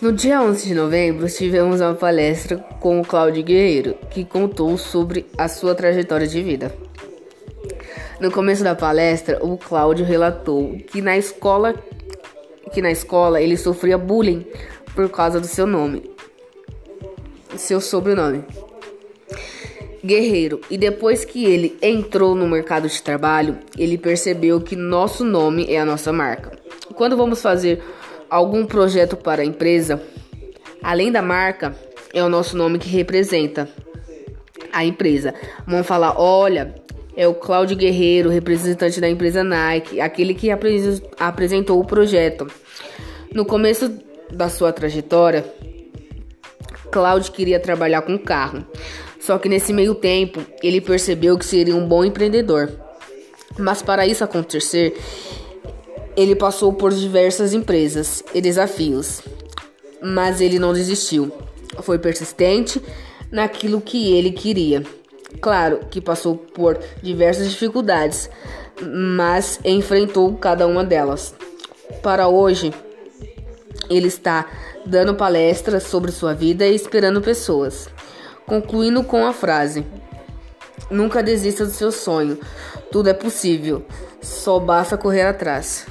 No dia 11 de novembro, tivemos uma palestra com o Cláudio Guerreiro, que contou sobre a sua trajetória de vida. No começo da palestra, o Cláudio relatou que na escola que na escola ele sofria bullying por causa do seu nome, seu sobrenome. Guerreiro, e depois que ele entrou no mercado de trabalho, ele percebeu que nosso nome é a nossa marca. Quando vamos fazer algum projeto para a empresa, além da marca, é o nosso nome que representa a empresa. Vamos falar, olha, é o Cláudio Guerreiro, representante da empresa Nike, aquele que apresentou o projeto. No começo da sua trajetória, Cláudio queria trabalhar com carro. Só que nesse meio tempo, ele percebeu que seria um bom empreendedor. Mas para isso acontecer, ele passou por diversas empresas e desafios, mas ele não desistiu. Foi persistente naquilo que ele queria. Claro que passou por diversas dificuldades, mas enfrentou cada uma delas. Para hoje, ele está dando palestras sobre sua vida e esperando pessoas, concluindo com a frase: Nunca desista do seu sonho. Tudo é possível, só basta correr atrás.